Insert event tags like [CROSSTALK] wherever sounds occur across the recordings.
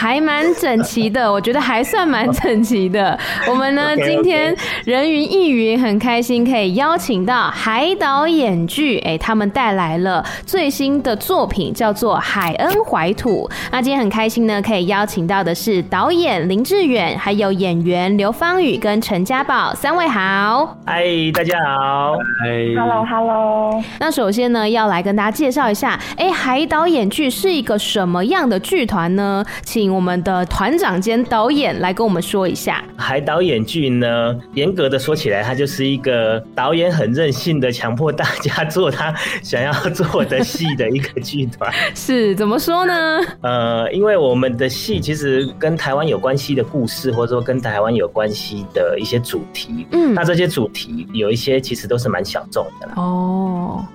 还蛮整齐的，[LAUGHS] 我觉得还算蛮整齐的。[LAUGHS] 我们呢，okay, okay. 今天人云亦云，很开心可以邀请到海岛演剧，哎，他们带来了最新的作品，叫做《海恩怀土》。那今天很开心呢，可以邀请到的是导演林志远，还有演员刘芳宇跟陈家宝三位好。嗨，大家好。嗨，Hello Hello。那首先呢，要来跟大家介绍一下，哎，海岛演剧是一个什么样的剧团呢？请。我们的团长兼导演来跟我们说一下，海导演剧呢，严格的说起来，它就是一个导演很任性的强迫大家做他想要做的戏的一个剧团。[LAUGHS] 是怎么说呢？呃，因为我们的戏其实跟台湾有关系的故事，或者说跟台湾有关系的一些主题，嗯，那这些主题有一些其实都是蛮小众的啦。哦，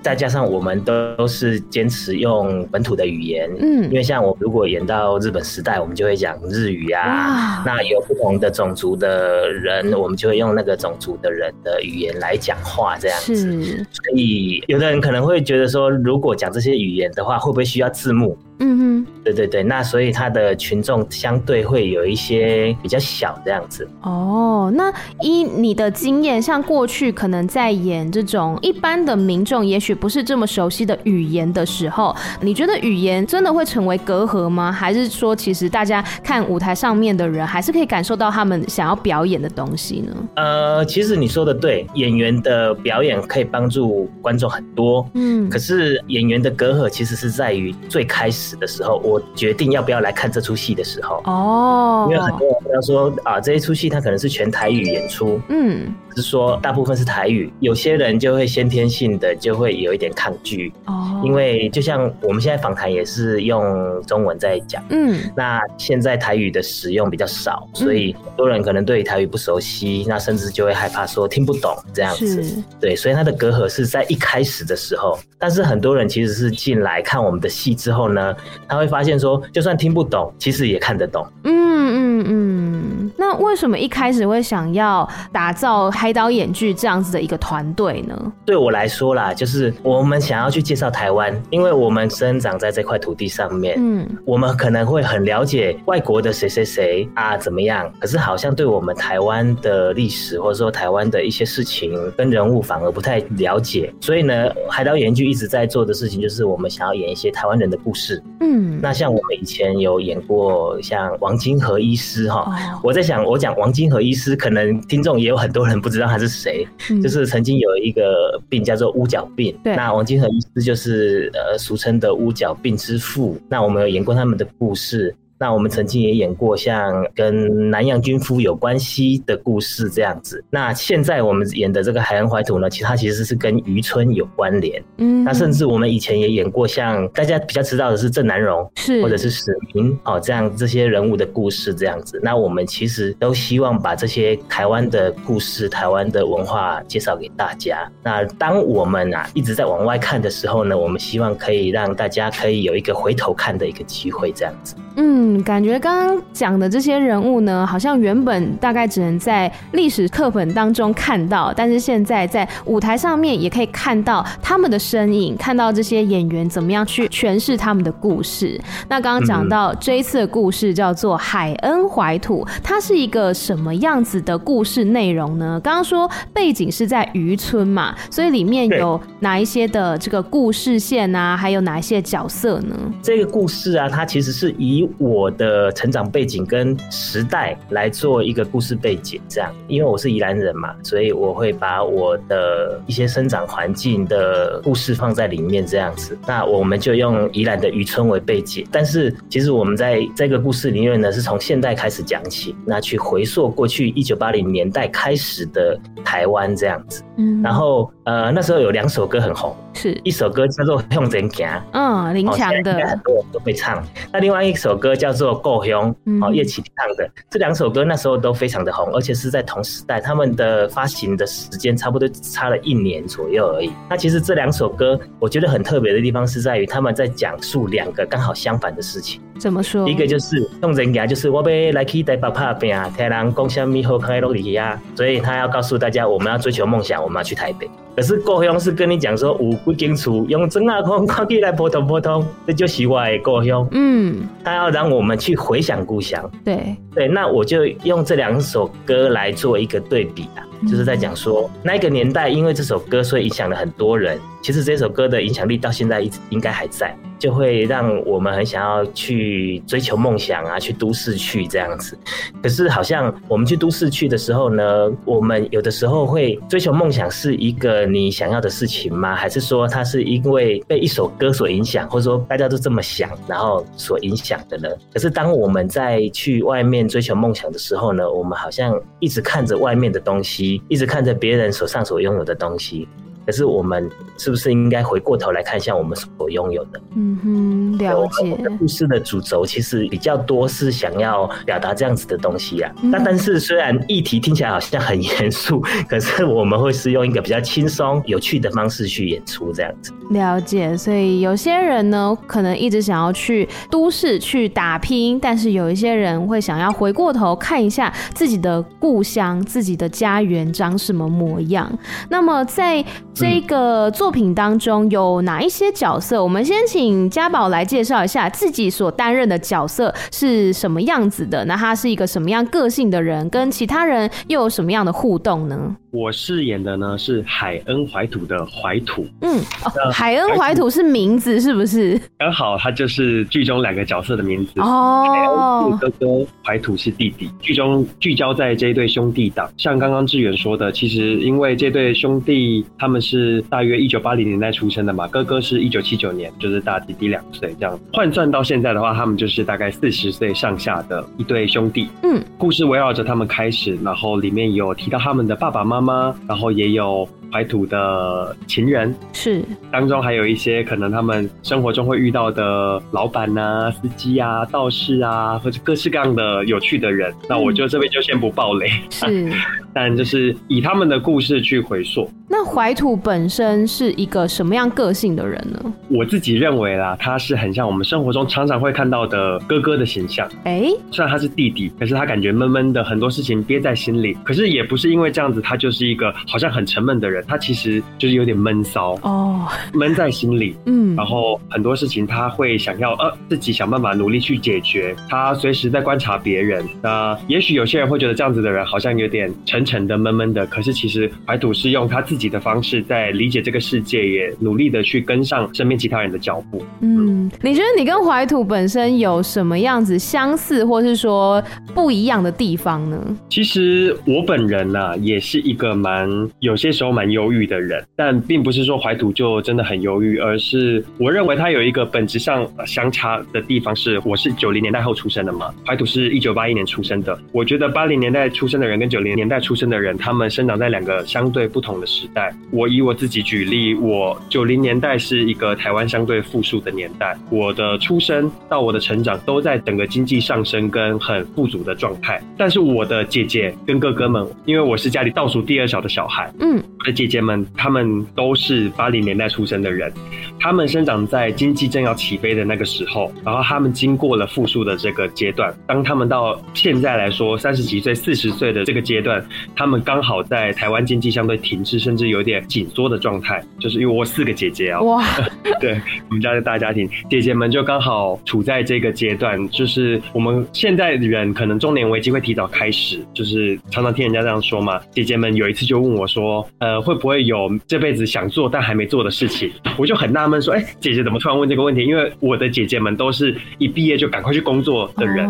再加上我们都都是坚持用本土的语言，嗯，因为像我如果演到日本时代。我们就会讲日语啊，那有不同的种族的人，我们就会用那个种族的人的语言来讲话，这样子。所以有的人可能会觉得说，如果讲这些语言的话，会不会需要字幕？嗯哼，对对对，那所以他的群众相对会有一些比较小这样子。哦，那依你的经验，像过去可能在演这种一般的民众，也许不是这么熟悉的语言的时候，你觉得语言真的会成为隔阂吗？还是说，其实大家看舞台上面的人，还是可以感受到他们想要表演的东西呢？呃，其实你说的对，演员的表演可以帮助观众很多。嗯，可是演员的隔阂其实是在于最开始。的时候，我决定要不要来看这出戏的时候，哦，因为很多人要说啊，这一出戏它可能是全台语演出，嗯，是说大部分是台语，有些人就会先天性的就会有一点抗拒，哦，因为就像我们现在访谈也是用中文在讲，嗯，那现在台语的使用比较少，所以很多人可能对台语不熟悉，那甚至就会害怕说听不懂这样子，对，所以他的隔阂是在一开始的时候，但是很多人其实是进来看我们的戏之后呢。他会发现说，就算听不懂，其实也看得懂。嗯嗯嗯。那为什么一开始会想要打造海岛演剧这样子的一个团队呢？对我来说啦，就是我们想要去介绍台湾，因为我们生长在这块土地上面。嗯。我们可能会很了解外国的谁谁谁啊怎么样，可是好像对我们台湾的历史或者说台湾的一些事情跟人物反而不太了解。所以呢，海岛演剧一直在做的事情就是我们想要演一些台湾人的故事。嗯，那像我们以前有演过像王金和医师哈，哦、我在想我讲王金和医师，可能听众也有很多人不知道他是谁，嗯、就是曾经有一个病叫做乌角病，那王金和医师就是呃俗称的乌角病之父，那我们有演过他们的故事。那我们曾经也演过像跟南洋军夫有关系的故事这样子。那现在我们演的这个《海恩怀土》呢，其实它其实是跟渔村有关联。嗯，那甚至我们以前也演过像大家比较知道的是郑南榕，是或者是史明哦这样这些人物的故事这样子。那我们其实都希望把这些台湾的故事、台湾的文化介绍给大家。那当我们啊一直在往外看的时候呢，我们希望可以让大家可以有一个回头看的一个机会这样子。嗯，感觉刚刚讲的这些人物呢，好像原本大概只能在历史课本当中看到，但是现在在舞台上面也可以看到他们的身影，看到这些演员怎么样去诠释他们的故事。那刚刚讲到这一次的故事叫做《海恩怀土》，它是一个什么样子的故事内容呢？刚刚说背景是在渔村嘛，所以里面有哪一些的这个故事线啊，还有哪一些角色呢？这个故事啊，它其实是以我的成长背景跟时代来做一个故事背景，这样，因为我是宜兰人嘛，所以我会把我的一些生长环境的故事放在里面，这样子。那我们就用宜兰的渔村为背景，但是其实我们在这个故事里面呢，是从现代开始讲起，那去回溯过去一九八零年代开始的台湾这样子。嗯，然后呃那时候有两首歌很红，是一首歌叫做《向前行》，嗯，林强的，很多人都会唱。那另外一首歌叫做《故乡》，哦，叶启唱的。这两首歌那时候都非常的红，而且是在同时代，他们的发行的时间差不多差了一年左右而已。那其实这两首歌，我觉得很特别的地方是在于他们在讲述两个刚好相反的事情。怎么说？一个就是用人家，就是我被来去台北拍拼，听人讲什么好看的路里啊，所以他要告诉大家，我们要追求梦想，我们要去台北。可是故乡是跟你讲说，有几间厝用真啊空看起来普通普通，这就是我的故乡。嗯，他要让我们去回想故乡。对对，那我就用这两首歌来做一个对比啊，就是在讲说那个年代，因为这首歌，所以影响了很多人。其实这首歌的影响力到现在一直应该还在，就会让我们很想要去追求梦想啊，去都市去这样子。可是好像我们去都市去的时候呢，我们有的时候会追求梦想是一个你想要的事情吗？还是说它是因为被一首歌所影响，或者说大家都这么想，然后所影响的呢？可是当我们在去外面追求梦想的时候呢，我们好像一直看着外面的东西，一直看着别人手上所拥有的东西。可是我们是不是应该回过头来看一下我们所拥有的？嗯哼，了解。故事的主轴其实比较多是想要表达这样子的东西啊。那、嗯、但是虽然议题听起来好像很严肃，可是我们会是用一个比较轻松、有趣的方式去演出这样子。了解。所以有些人呢，可能一直想要去都市去打拼，但是有一些人会想要回过头看一下自己的故乡、自己的家园长什么模样。那么在这个作品当中有哪一些角色？我们先请家宝来介绍一下自己所担任的角色是什么样子的。那他是一个什么样个性的人？跟其他人又有什么样的互动呢？我饰演的呢是海恩怀土的怀土。嗯，哦，海恩怀土是名字是不是？刚好他就是剧中两个角色的名字。哦，海恩是哥哥，怀土是弟弟。剧中聚焦在这一对兄弟档，像刚刚志远说的，其实因为这对兄弟他们是大约一九八零年代出生的嘛，哥哥是一九七九年，就是大弟弟两岁这样。换算到现在的话，他们就是大概四十岁上下的一对兄弟。嗯，故事围绕着他们开始，然后里面有提到他们的爸爸妈妈。吗？然后也有怀土的情人，是当中还有一些可能他们生活中会遇到的老板啊、司机啊、道士啊，或者各式各样的有趣的人。嗯、那我就这边就先不爆雷，是，[LAUGHS] 但就是以他们的故事去回溯。那怀土本身是一个什么样个性的人呢？我自己认为啦，他是很像我们生活中常常会看到的哥哥的形象。哎、欸，虽然他是弟弟，可是他感觉闷闷的，很多事情憋在心里。可是也不是因为这样子，他就是一个好像很沉闷的人。他其实就是有点闷骚哦，闷在心里。嗯，然后很多事情他会想要呃自己想办法努力去解决。他随时在观察别人。那也许有些人会觉得这样子的人好像有点沉沉的、闷闷的。可是其实怀土是用他自己。的方式在理解这个世界，也努力的去跟上身边其他人的脚步。嗯，你觉得你跟怀土本身有什么样子相似，或是说不一样的地方呢？其实我本人呢、啊，也是一个蛮有些时候蛮忧郁的人，但并不是说怀土就真的很忧郁，而是我认为他有一个本质上相差的地方是，我是九零年代后出生的嘛，怀土是一九八一年出生的。我觉得八零年代出生的人跟九零年代出生的人，他们生长在两个相对不同的时代。我以我自己举例，我九零年代是一个台湾相对富庶的年代，我的出生到我的成长都在整个经济上升跟很富足的状态。但是我的姐姐跟哥哥们，因为我是家里倒数第二小的小孩，嗯，我的姐姐们他们都是八零年代出生的人，他们生长在经济正要起飞的那个时候，然后他们经过了富庶的这个阶段，当他们到现在来说三十几岁、四十岁的这个阶段，他们刚好在台湾经济相对停滞，甚至有点紧缩的状态，就是因为我四个姐姐啊，哇，[LAUGHS] 对，我们家的大家庭，姐姐们就刚好处在这个阶段，就是我们现在人可能中年危机会提早开始，就是常常听人家这样说嘛。姐姐们有一次就问我说，呃，会不会有这辈子想做但还没做的事情？我就很纳闷闷说：“哎、欸，姐姐怎么突然问这个问题？”因为我的姐姐们都是一毕业就赶快去工作的人，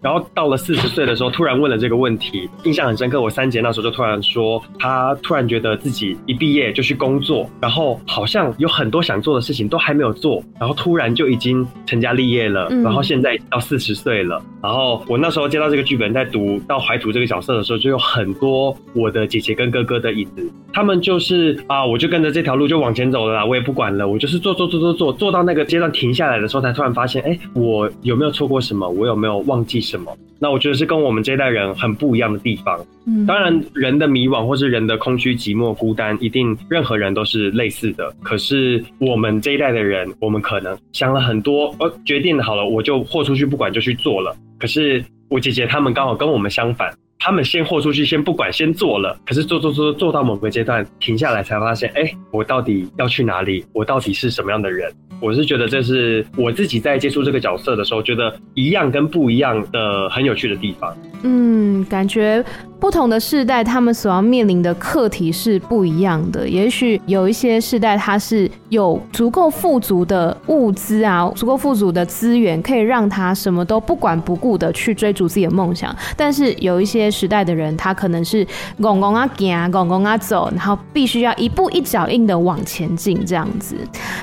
然后到了四十岁的时候，突然问了这个问题，印象很深刻。我三姐那时候就突然说，她突然觉得自己一毕业就去工作，然后好像有很多想做的事情都还没有做，然后突然就已经成家立业了，然后现在到四十岁了。然后我那时候接到这个剧本，在读到怀土这个角色的时候，就有很多我的姐姐跟哥哥的影子，他们就是啊，我就跟着这条路就往前走了啦，我也不管了，我就是做做做做做，做到那个阶段停下来的时候，才突然发现，哎，我有没有错过什么？我有没有忘记什么？那我觉得是跟我们这一代人很不一样的地方。嗯，当然，人的迷惘或是人的空虚、寂寞、孤单，一定任何人都是类似的。可是我们这一代的人，我们可能想了很多，呃，决定好了，我就豁出去，不管就去做了。可是我姐姐他们刚好跟我们相反，他们先豁出去，先不管，先做了。可是做做做做到某个阶段停下来，才发现，哎，我到底要去哪里？我到底是什么样的人？我是觉得这是我自己在接触这个角色的时候，觉得一样跟不一样的很有趣的地方。嗯，感觉。不同的世代，他们所要面临的课题是不一样的。也许有一些世代，它是有足够富足的物资啊，足够富足的资源，可以让他什么都不管不顾的去追逐自己的梦想。但是有一些时代的人，他可能是拱拱啊行，拱拱啊走，然后必须要一步一脚印的往前进这样子。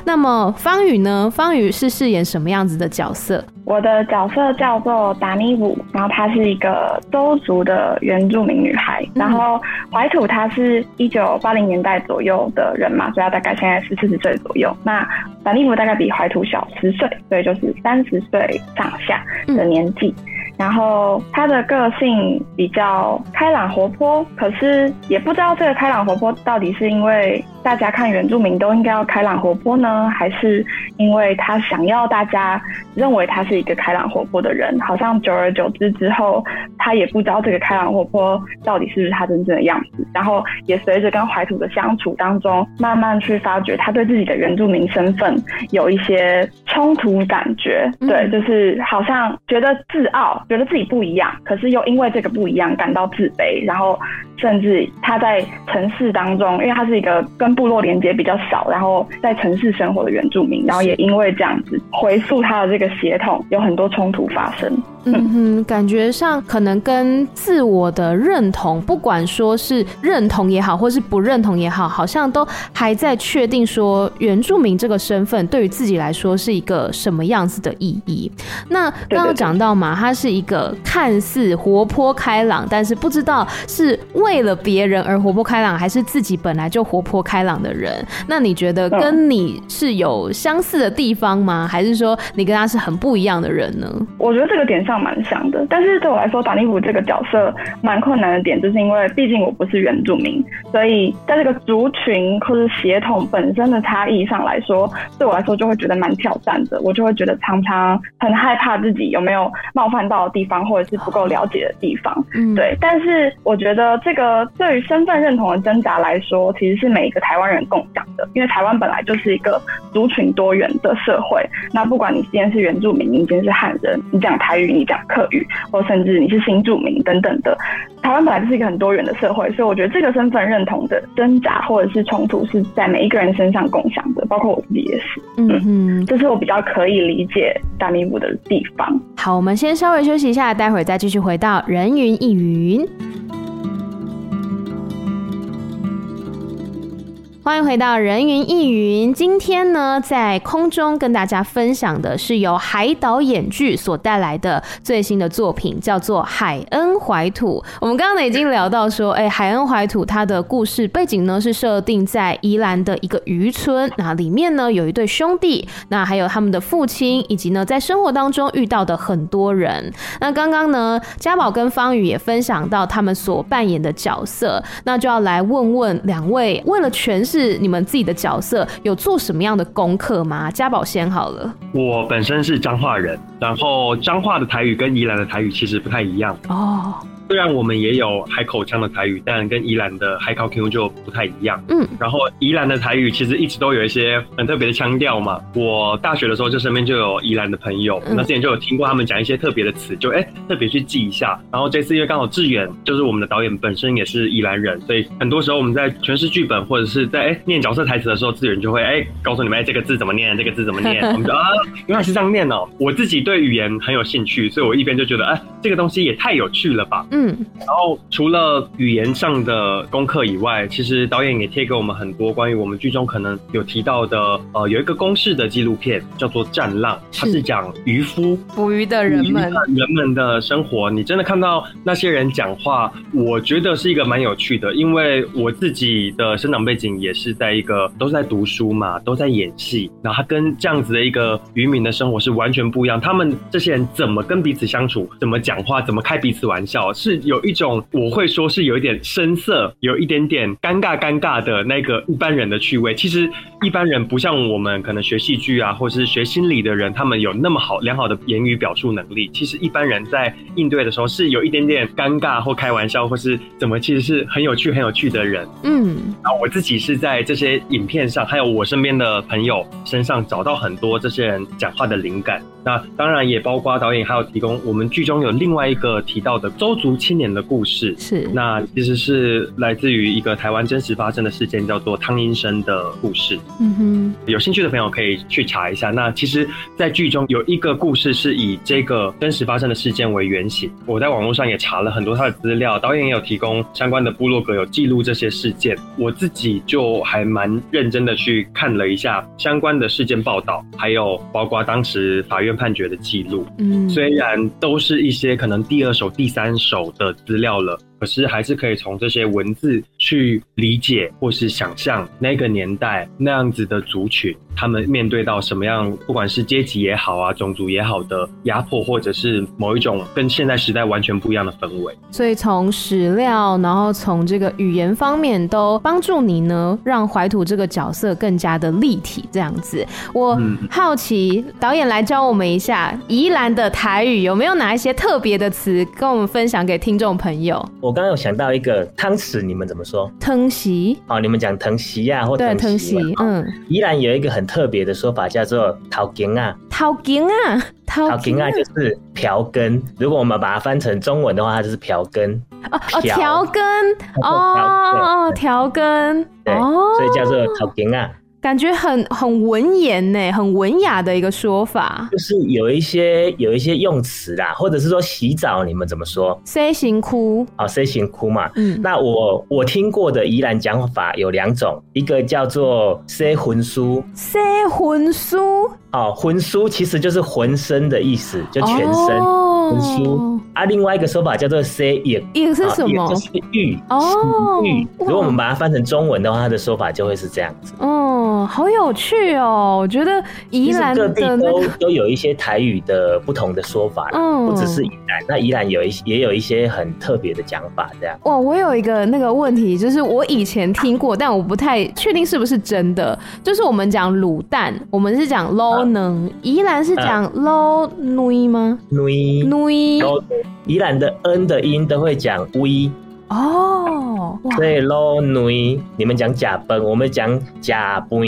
那么方方宇呢？方宇是饰演什么样子的角色？我的角色叫做达尼武，然后她是一个周族的原住民女孩，然后怀土她是一九八零年代左右的人嘛，所以她大概现在是四十岁左右。那达尼武大概比怀土小十岁，所以就是三十岁上下的年纪。然后她的个性比较开朗活泼，可是也不知道这个开朗活泼到底是因为大家看原住民都应该要开朗活泼呢，还是因为他想要大家认为他是一个开朗活泼的人？好像久而久之之后，他也不知道这个开朗活泼到底是不是他真正的样子。然后也随着跟怀土的相处当中，慢慢去发觉他对自己的原住民身份有一些冲突感觉。对，就是好像觉得自傲。觉得自己不一样，可是又因为这个不一样感到自卑，然后甚至他在城市当中，因为他是一个跟部落连接比较少，然后在城市生活的原住民，然后也因为这样子回溯他的这个血统，有很多冲突发生。嗯哼，感觉上可能跟自我的认同，不管说是认同也好，或是不认同也好，好像都还在确定说原住民这个身份对于自己来说是一个什么样子的意义。那刚刚讲到嘛，他是一个看似活泼开朗，但是不知道是为了别人而活泼开朗，还是自己本来就活泼开朗的人。那你觉得跟你是有相似的地方吗？还是说你跟他是很不一样的人呢？我觉得这个点上。蛮像的，但是对我来说，达尼武这个角色蛮困难的点，就是因为毕竟我不是原住民，所以在这个族群或是血统本身的差异上来说，对我来说就会觉得蛮挑战的。我就会觉得常常很害怕自己有没有冒犯到的地方，或者是不够了解的地方。嗯，对。但是我觉得这个对于身份认同的挣扎来说，其实是每一个台湾人共享的，因为台湾本来就是一个族群多元的社会。那不管你今天是原住民，你今天是汉人，你讲台语，你讲客语，或甚至你是新住民等等的，台湾本来就是一个很多元的社会，所以我觉得这个身份认同的挣扎或者是冲突是在每一个人身上共享的，包括我自己也是。嗯哼，这是我比较可以理解达尼武的地方。好，我们先稍微休息一下，待会儿再继续回到人云亦云。欢迎回到人云亦云。今天呢，在空中跟大家分享的是由海岛演剧所带来的最新的作品，叫做《海恩怀土》。我们刚刚呢已经聊到说，哎，《海恩怀土》它的故事背景呢是设定在宜兰的一个渔村，那里面呢有一对兄弟，那还有他们的父亲，以及呢在生活当中遇到的很多人。那刚刚呢，家宝跟方宇也分享到他们所扮演的角色，那就要来问问两位，为了诠释。是你们自己的角色有做什么样的功课吗？家宝先好了。我本身是彰化人，然后彰化的台语跟宜兰的台语其实不太一样哦。虽然我们也有海口腔的台语，但跟宜兰的海口 Q 就不太一样。嗯，然后宜兰的台语其实一直都有一些很特别的腔调嘛。我大学的时候就身边就有宜兰的朋友，那之前就有听过他们讲一些特别的词，就哎、欸、特别去记一下。然后这次因为刚好志远就是我们的导演本身也是宜兰人，所以很多时候我们在诠释剧本或者是在哎、欸、念角色台词的时候，志远就会哎、欸、告诉你们哎、欸、这个字怎么念，这个字怎么念，[LAUGHS] 我们就啊原来是这样念哦、喔。我自己对语言很有兴趣，所以我一边就觉得哎、欸、这个东西也太有趣了吧。嗯，然后除了语言上的功课以外，其实导演也贴给我们很多关于我们剧中可能有提到的，呃，有一个公式的纪录片叫做《战浪》，它是讲渔夫捕鱼的人们人们的生活。你真的看到那些人讲话，我觉得是一个蛮有趣的，因为我自己的生长背景也是在一个都是在读书嘛，都在演戏，然后他跟这样子的一个渔民的生活是完全不一样。他们这些人怎么跟彼此相处，怎么讲话，怎么开彼此玩笑，是有一种我会说是有一点生涩，有一点点尴尬尴尬的那个一般人的趣味。其实一般人不像我们可能学戏剧啊，或是学心理的人，他们有那么好良好的言语表述能力。其实一般人在应对的时候是有一点点尴尬或开玩笑，或是怎么，其实是很有趣很有趣的人。嗯，然后我自己是在这些影片上，还有我身边的朋友身上找到很多这些人讲话的灵感。那当然也包括导演还有提供我们剧中有另外一个提到的周族青年的故事，是那其实是来自于一个台湾真实发生的事件，叫做汤英生的故事。嗯哼，有兴趣的朋友可以去查一下。那其实，在剧中有一个故事是以这个真实发生的事件为原型。我在网络上也查了很多他的资料，导演也有提供相关的部落格有记录这些事件。我自己就还蛮认真的去看了一下相关的事件报道，还有包括当时法院。判决的记录，嗯，虽然都是一些可能第二手、第三手的资料了。可是还是可以从这些文字去理解或是想象那个年代那样子的族群，他们面对到什么样，不管是阶级也好啊，种族也好的压迫，或者是某一种跟现在时代完全不一样的氛围。所以从史料，然后从这个语言方面，都帮助你呢，让怀土这个角色更加的立体。这样子，我好奇、嗯、导演来教我们一下宜兰的台语有没有哪一些特别的词，跟我们分享给听众朋友。我刚刚有想到一个汤匙，你们怎么说？藤席。哦，你们讲藤席呀，或汤匙。嗯，依然有一个很特别的说法，叫做头根啊。头根啊，头根啊，就是瓢羹。如果我们把它翻成中文的话，它就是瓢羹。哦哦，瓢羹。[LAUGHS] 哦哦，瓢羹。对，所以叫做头根啊。感觉很很文言呢，很文雅的一个说法，就是有一些有一些用词啦，或者是说洗澡，你们怎么说？洗身躯，哦，，C 型哭嘛。嗯，那我我听过的宜兰讲法有两种，一个叫做 C 魂书，，C 魂书，哦，魂书其实就是浑身的意思，就全身。哦文书啊，另外一个说法叫做 “say 浴”，浴是什么？就是玉哦，玉。如果我们把它翻成中文的话，它的说法就会是这样子。哦，好有趣哦！我觉得宜兰的、都都有一些台语的不同的说法，嗯，不只是宜兰，那宜兰有一也有一些很特别的讲法，这样。哇，我有一个那个问题，就是我以前听过，但我不太确定是不是真的。就是我们讲卤蛋，我们是讲 low 能，宜兰是讲捞女吗？女。宜兰的 n 的音都会讲 v 哦，所以捞女，你们讲假崩，我们讲假崩。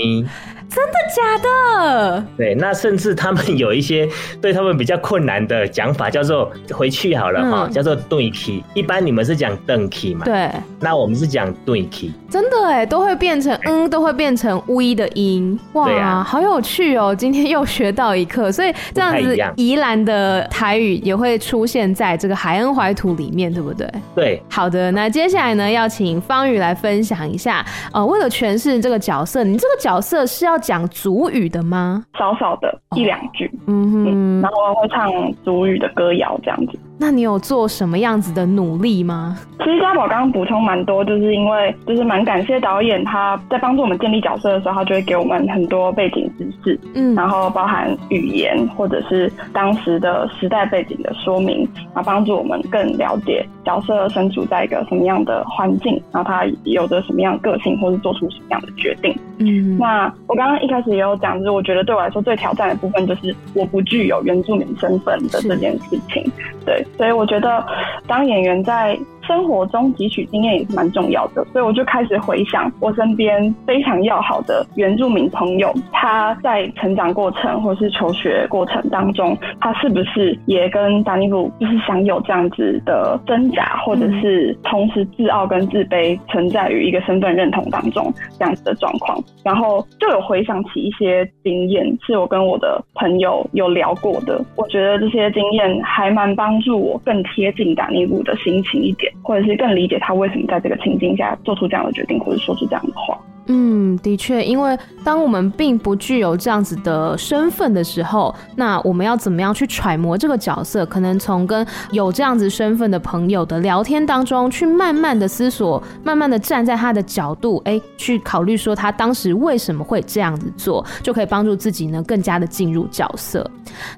真的假的？对，那甚至他们有一些对他们比较困难的讲法，叫做回去好了哈，嗯、叫做对去。一般你们是讲邓去嘛？对，那我们是讲对去。真的哎，都会变成嗯，都会变成 v 的音。哇，啊、好有趣哦！今天又学到一课。所以这样子，宜兰的台语也会出现在这个海恩怀土里面，对不对？对。好的，那接下来呢，要请方宇来分享一下。呃，为了诠释这个角色，你这个角色是要。要讲主语的吗？少少的一两句，嗯哼嗯，然后我会唱主语的歌谣这样子。那你有做什么样子的努力吗？其实家宝刚刚补充蛮多，就是因为就是蛮感谢导演他在帮助我们建立角色的时候，他就会给我们很多背景知识，嗯，然后包含语言或者是当时的时代背景的说明，然后帮助我们更了解角色身处在一个什么样的环境，然后他有着什么样的个性，或是做出什么样的决定。嗯，那我刚刚一开始也有讲，就是我觉得对我来说最挑战的部分就是我不具有原住民身份的这件事情，对。所以我觉得当演员在生活中汲取经验也是蛮重要的，所以我就开始回想我身边非常要好的原住民朋友，他在成长过程或是求学过程当中，他是不是也跟达尼布就是享有这样子的挣扎，或者是同时自傲跟自卑存在于一个身份认同当中这样子的状况，然后就有回想起一些经验，是我跟我的朋友有聊过的，我觉得这些经验还蛮帮助我更贴近达尼布的心情一点。或者是更理解他为什么在这个情境下做出这样的决定，或者说出这样的话。嗯，的确，因为当我们并不具有这样子的身份的时候，那我们要怎么样去揣摩这个角色？可能从跟有这样子身份的朋友的聊天当中，去慢慢的思索，慢慢的站在他的角度，哎，去考虑说他当时为什么会这样子做，就可以帮助自己呢更加的进入角色。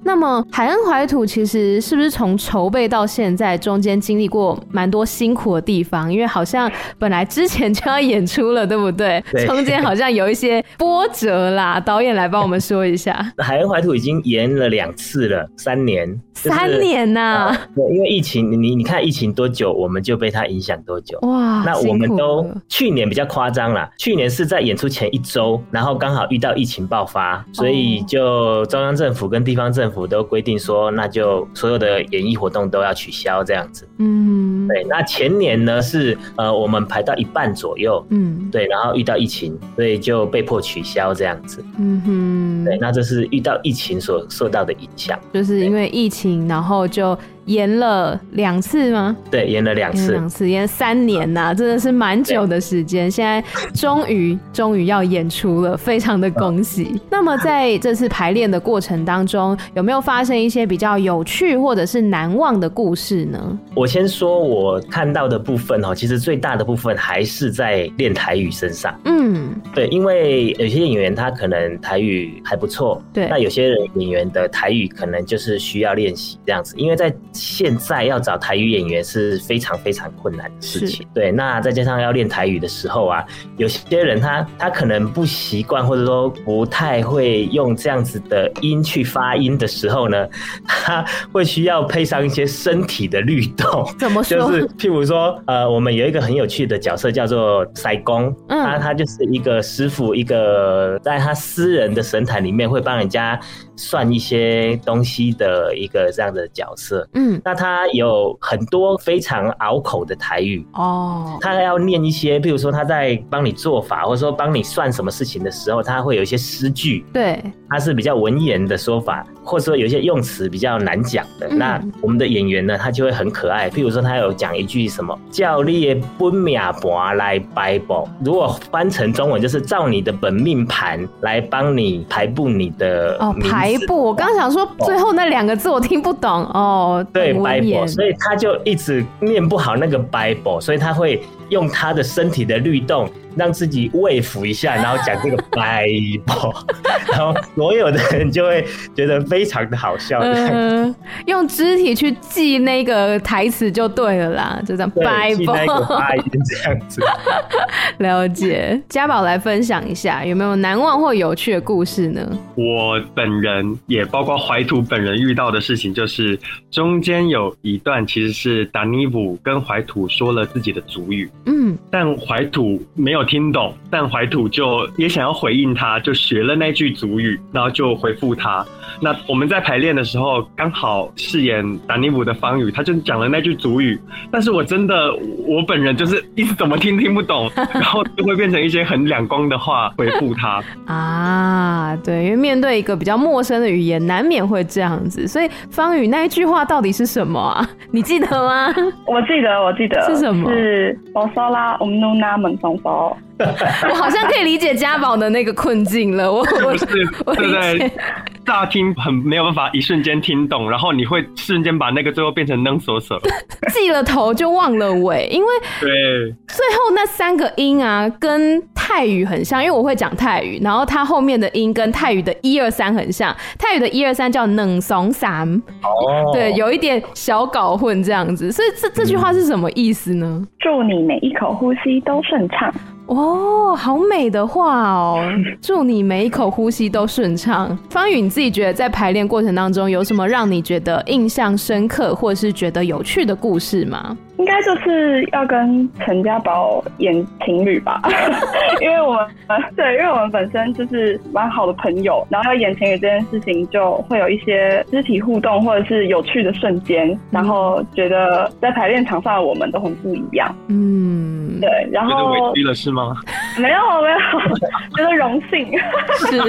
那么海恩怀土其实是不是从筹备到现在中间经历过蛮多辛苦的地方？因为好像本来之前就要演出了，对不对？中间好像有一些波折啦，导演来帮我们说一下。[LAUGHS] 海恩怀土已经延了两次了，三年，就是、三年呐、啊呃。对，因为疫情，你你看疫情多久，我们就被它影响多久。哇，那我们都去年比较夸张啦，去年是在演出前一周，然后刚好遇到疫情爆发，所以就中央政府跟地方政府都规定说，那就所有的演艺活动都要取消这样子。嗯，对。那前年呢是呃，我们排到一半左右，嗯，对，然后遇到疫。疫情，所以就被迫取消这样子。嗯哼，对，那这是遇到疫情所受到的影响，就是因为疫情，然后就。延了两次吗？对，延了两次，两次延三年呐、啊，真的是蛮久的时间。现在终于终于要演出了，非常的恭喜。嗯、那么在这次排练的过程当中，有没有发生一些比较有趣或者是难忘的故事呢？我先说我看到的部分哦，其实最大的部分还是在练台语身上。嗯，对，因为有些演员他可能台语还不错，对，那有些人演员的台语可能就是需要练习这样子，因为在现在要找台语演员是非常非常困难的事情。对，那再加上要练台语的时候啊，有些人他他可能不习惯，或者说不太会用这样子的音去发音的时候呢，[LAUGHS] 他会需要配上一些身体的律动。怎么说？就是譬如说，呃，我们有一个很有趣的角色叫做塞公，嗯，他他就是一个师傅，一个在他私人的神坛里面会帮人家算一些东西的一个这样的角色，嗯。那他有很多非常拗口的台语。哦，他要念一些，譬如说他在帮你做法，或者说帮你算什么事情的时候，他会有一些诗句，对，他是比较文言的说法，或者说有一些用词比较难讲的。嗯、那我们的演员呢，他就会很可爱，譬如说他有讲一句什么，叫你的本命盘来排布，如果翻成中文就是照你的本命盘来帮你排布你的哦排布。我刚想说最后那两个字我听不懂哦。对，Bible，所以他就一直念不好那个 Bible，所以他会用他的身体的律动。让自己慰抚一下，然后讲这个 Bible，然后所有的人就会觉得非常的好笑。嗯，用肢体去记那个台词就对了啦，就这样 Bible，记那个发音这样子。了解，嘉宝来分享一下有没有难忘或有趣的故事呢？我本人也包括怀土本人遇到的事情，就是中间有一段其实是达尼布跟怀土说了自己的族语，嗯，但怀土没有。听懂，但怀土就也想要回应他，就学了那句族语，然后就回复他。那我们在排练的时候，刚好饰演达尼姆的方宇，他就讲了那句族语，但是我真的我本人就是一直怎么听听不懂，[LAUGHS] 然后就会变成一些很两光的话回复他。啊，对，因为面对一个比较陌生的语言，难免会这样子。所以方宇那一句话到底是什么啊？你记得吗？我记得，我记得是什么？是波索拉，我们弄那门松索。[LAUGHS] 我好像可以理解家宝的那个困境了。我我是我在乍听很没有办法一瞬间听懂，然后你会瞬间把那个最后变成能索索，记了头就忘了尾，因为 [LAUGHS] 对最后那三个音啊跟泰语很像，因为我会讲泰语，然后它后面的音跟泰语的一二三很像，泰语的一二三叫能怂三哦，对，有一点小搞混这样子，所以这这句话是什么意思呢？祝你每一口呼吸都顺畅。哦，好美的话哦！[LAUGHS] 祝你每一口呼吸都顺畅。方宇，你自己觉得在排练过程当中有什么让你觉得印象深刻，或者是觉得有趣的故事吗？应该就是要跟陈家宝演情侣吧，因为我们对，因为我们本身就是蛮好的朋友，然后要演情侣这件事情就会有一些肢体互动或者是有趣的瞬间，然后觉得在排练场上的我们都很不一样。嗯，对，然后觉得委屈了是吗？没有没有，觉得荣幸，是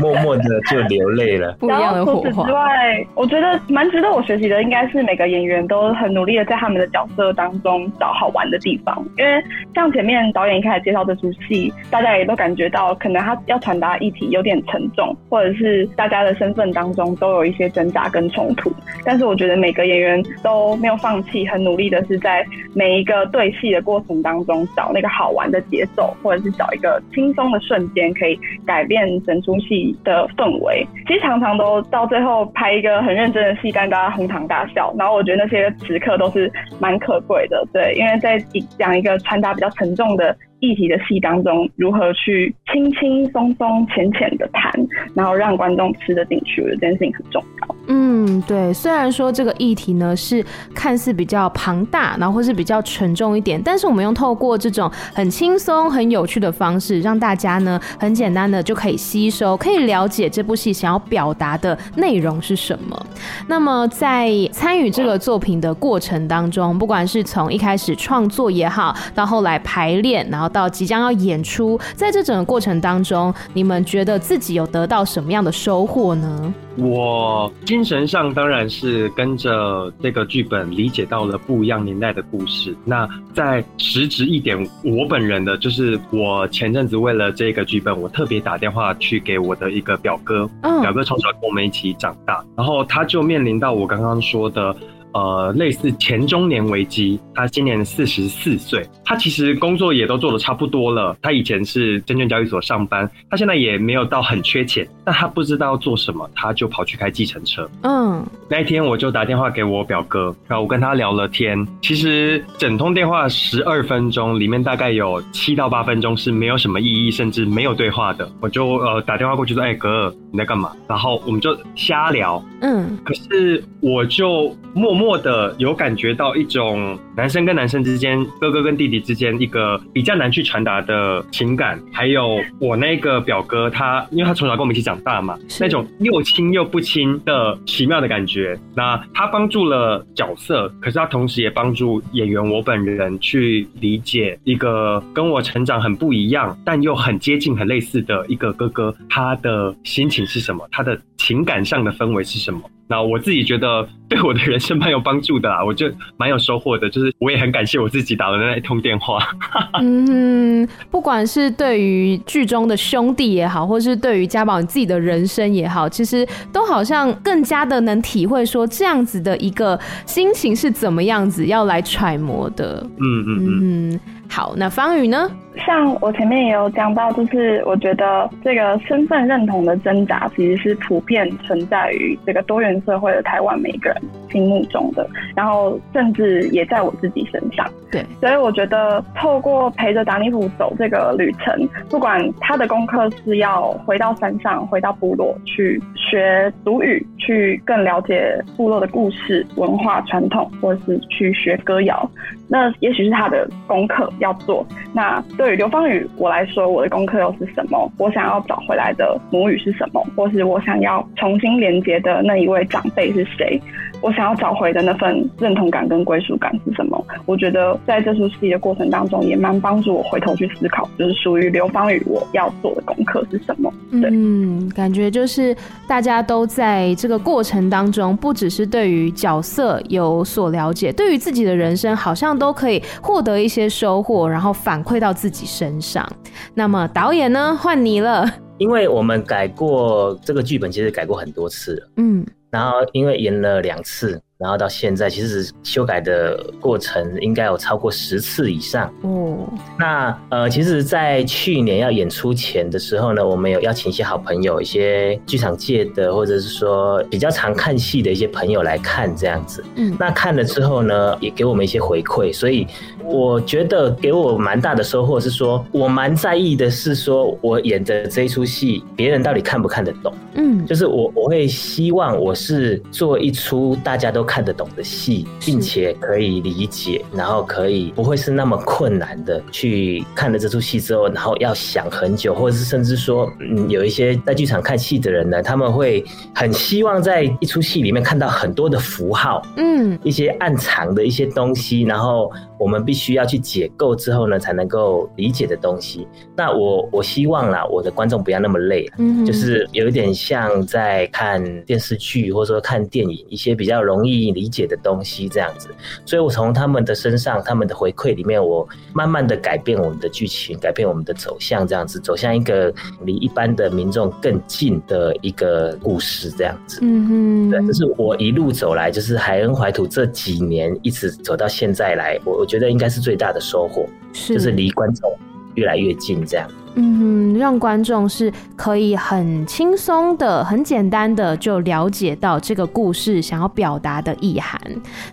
默默的就流泪了。不一样的火花。除此之外，我觉得蛮值得我学习的，应该是每个演员都很努力的在他们的角色当中找好玩的地方，因为像前面导演一开始介绍这出戏，大家也都感觉到可能他要传达议题有点沉重，或者是大家的身份当中都有一些挣扎跟冲突。但是我觉得每个演员都没有放弃，很努力的是在每一个对戏的过程当中找那个好玩的节奏，或者是找一个轻松的瞬间，可以改变整出戏的氛围。其实常常都到最后拍一个很认真的戏，但大家哄堂大笑。然后我觉得那些时刻都是蛮可贵的，对，因为在讲一个穿搭比较沉重的议题的戏当中，如何去轻轻松松、浅浅的谈，然后让观众吃得进去，我觉得这件事情很重要。嗯，对。虽然说这个议题呢是看似比较庞大，然后或是比较沉重一点，但是我们用透过这种很轻松、很有趣的方式，让大家呢很简单的就可以吸收，可以了解这部戏想要表达的内容是什么。那么在参与这个作品的过程当中，不管是从一开始创作也好，到后来排练，然后到即将要演出，在这整个过程当中，你们觉得自己有得到什么样的收获呢？我精神上当然是跟着这个剧本理解到了不一样年代的故事。那在实质一点，我本人的就是我前阵子为了这个剧本，我特别打电话去给我的一个表哥，表哥从小跟我们一起长大，然后他就面临到我刚刚说的。呃，类似前中年危机。他今年四十四岁，他其实工作也都做的差不多了。他以前是证券交易所上班，他现在也没有到很缺钱，但他不知道做什么，他就跑去开计程车。嗯，那一天我就打电话给我表哥，然后我跟他聊了天。其实整通电话十二分钟，里面大概有七到八分钟是没有什么意义，甚至没有对话的。我就呃打电话过去说：“哎、欸，哥，你在干嘛？”然后我们就瞎聊。嗯，可是我就默默。默的有感觉到一种男生跟男生之间、哥哥跟弟弟之间一个比较难去传达的情感，还有我那个表哥他，因为他从小跟我们一起长大嘛，那种又亲又不亲的奇妙的感觉。那他帮助了角色，可是他同时也帮助演员我本人去理解一个跟我成长很不一样，但又很接近、很类似的一个哥哥，他的心情是什么，他的情感上的氛围是什么。那我自己觉得对我的人生蛮有帮助的啦，我就蛮有收获的，就是我也很感谢我自己打的那一通电话。[LAUGHS] [LAUGHS] 嗯，不管是对于剧中的兄弟也好，或是对于家宝你自己的人生也好，其实都好像更加的能体会说这样子的一个心情是怎么样子要来揣摩的。嗯嗯嗯。嗯好，那方宇呢？像我前面也有讲到，就是我觉得这个身份认同的挣扎，其实是普遍存在于这个多元社会的台湾每个人心目中的，然后甚至也在我自己身上。对，所以我觉得透过陪着达尼普走这个旅程，不管他的功课是要回到山上，回到部落去学族语，去更了解部落的故事、文化传统，或是去学歌谣，那也许是他的功课要做。那对于刘芳语我来说，我的功课又是什么？我想要找回来的母语是什么？或是我想要重新连接的那一位长辈是谁？我想要找回的那份认同感跟归属感是什么？我觉得在这出戏的过程当中，也蛮帮助我回头去思考，就是属于刘芳与我要做的功课是什么。对，嗯，感觉就是大家都在这个过程当中，不只是对于角色有所了解，对于自己的人生好像都可以获得一些收获，然后反馈到自己身上。那么导演呢？换你了。因为我们改过这个剧本，其实改过很多次了。嗯。然后因为演了两次，然后到现在其实修改的过程应该有超过十次以上。哦，那呃，其实，在去年要演出前的时候呢，我们有邀请一些好朋友，一些剧场界的，或者是说比较常看戏的一些朋友来看这样子。嗯，那看了之后呢，也给我们一些回馈，所以我觉得给我蛮大的收获是说，我蛮在意的是说，我演的这一出戏，别人到底看不看得懂？嗯，就是我我会希望我是做一出大家都看得懂的戏，并且可以理解，然后可以不会是那么困难的去看了这出戏之后，然后要想很久，或者是甚至说，嗯，有一些在剧场看戏的人呢，他们会很希望在一出戏里面看到很多的符号，嗯，一些暗藏的一些东西，然后我们必须要去解构之后呢，才能够理解的东西。那我我希望啦，我的观众不要那么累，嗯，就是有一点像在看电视剧或者说看电影，一些比较容易理解的东西这样子。所以我从他们的身上、他们的回馈里面，我慢慢的改变我们的剧情，改变我们的走向，这样子走向一个离一般的民众更近的一个故事，这样子。嗯哼，对，这是我一路走来，就是海恩怀土这几年一直走到现在来，我我觉得应该是最大的收获，是就是离观众越来越近，这样。嗯，让观众是可以很轻松的、很简单的就了解到这个故事想要表达的意涵。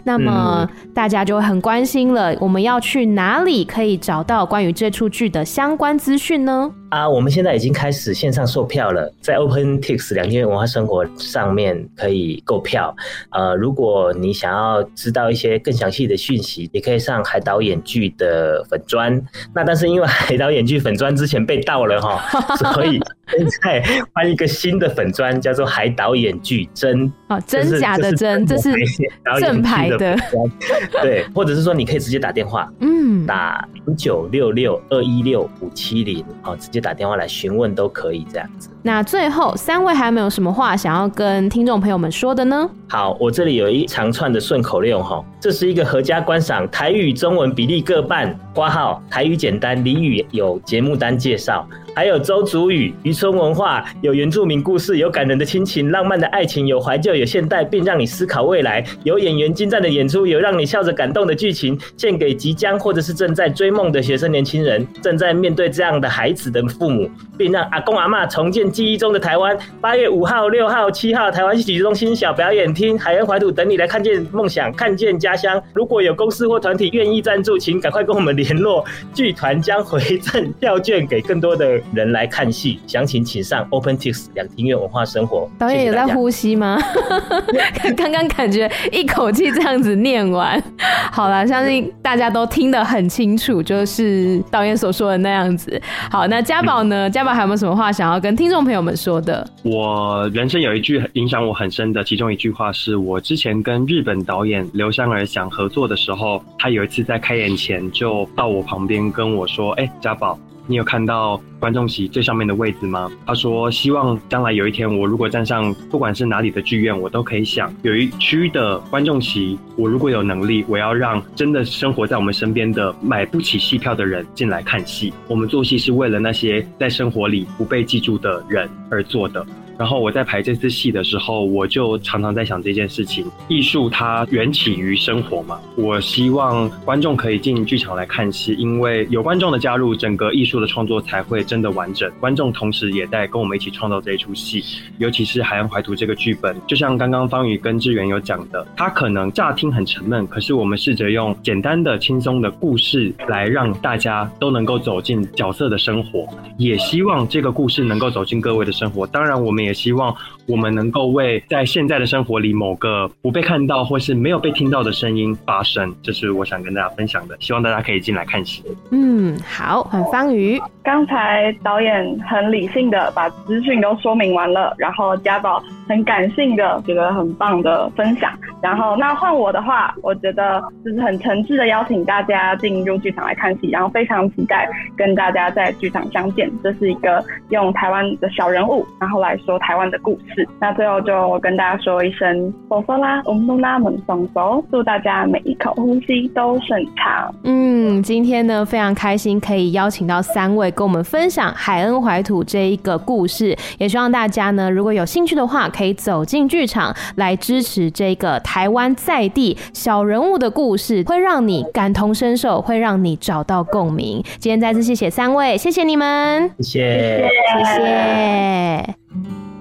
那么大家就会很关心了，我们要去哪里可以找到关于这出剧的相关资讯呢？啊，我们现在已经开始线上售票了，在 OpenTix 两天文化生活上面可以购票。呃，如果你想要知道一些更详细的讯息，也可以上海岛演剧的粉砖。那但是因为海岛演剧粉砖之前被盗了哈，所以 [LAUGHS] 现在换一个新的粉砖，叫做海岛演剧真。哦，真假的真，这是正牌的。对，[LAUGHS] 或者是说你可以直接打电话，嗯，打零九六六二一六五七零，哦，直接。打电话来询问都可以这样子。那最后三位还有没有什么话想要跟听众朋友们说的呢？好，我这里有一长串的顺口溜哈，这是一个合家观赏，台语、中文比例各半，括号台语简单，俚语有节目单介绍。还有周族语、渔村文化，有原住民故事，有感人的亲情、浪漫的爱情，有怀旧，有现代，并让你思考未来。有演员精湛的演出，有让你笑着感动的剧情，献给即将或者是正在追梦的学生年轻人，正在面对这样的孩子的父母，并让阿公阿嬷重建记忆中的台湾。八月五号、六号、七号，台湾戏曲中心小表演厅，海恩怀土等你来看见梦想，看见家乡。如果有公司或团体愿意赞助，请赶快跟我们联络，剧团将回赠票券给更多的人来看戏，详情请上 OpenTix 两厅院文化生活。[LAUGHS] [LAUGHS] 导演有在呼吸吗？刚刚感觉一口气这样子念完，好了，相信大家都听得很清楚，就是导演所说的那样子。好，那家宝呢？家宝还有没有什么话想要跟听众朋友们说的？我人生有一句影响我很深的，其中一句话是我之前跟日本导演刘湘儿想合作的时候，他有一次在开演前就到我旁边跟我说：“哎、家宝。”你有看到观众席最上面的位置吗？他说，希望将来有一天，我如果站上不管是哪里的剧院，我都可以想有一区的观众席，我如果有能力，我要让真的生活在我们身边的买不起戏票的人进来看戏。我们做戏是为了那些在生活里不被记住的人而做的。然后我在排这次戏的时候，我就常常在想这件事情：艺术它缘起于生活嘛。我希望观众可以进剧场来看戏，因为有观众的加入，整个艺术的创作才会真的完整。观众同时也在跟我们一起创造这一出戏，尤其是《海洋怀图》这个剧本，就像刚刚方宇跟志远有讲的，它可能乍听很沉闷，可是我们试着用简单的、轻松的故事来让大家都能够走进角色的生活，也希望这个故事能够走进各位的生活。当然，我们。也希望我们能够为在现在的生活里某个不被看到或是没有被听到的声音发声，这是我想跟大家分享的。希望大家可以进来看戏。嗯，好，很芳语。刚才导演很理性的把资讯都说明完了，然后家宝很感性的觉得很棒的分享。然后那换我的话，我觉得就是很诚挚的邀请大家进入剧场来看戏，然后非常期待跟大家在剧场相见。这是一个用台湾的小人物，然后来说。台湾的故事，那最后就跟大家说一声，唢唢啦，嗡咚啦，门松松，祝大家每一口呼吸都顺畅。嗯，今天呢非常开心，可以邀请到三位跟我们分享《海恩怀土》这一个故事，也希望大家呢如果有兴趣的话，可以走进剧场来支持这个台湾在地小人物的故事，会让你感同身受，会让你找到共鸣。今天再次谢谢三位，谢谢你们，谢谢，谢谢。Mm-hmm.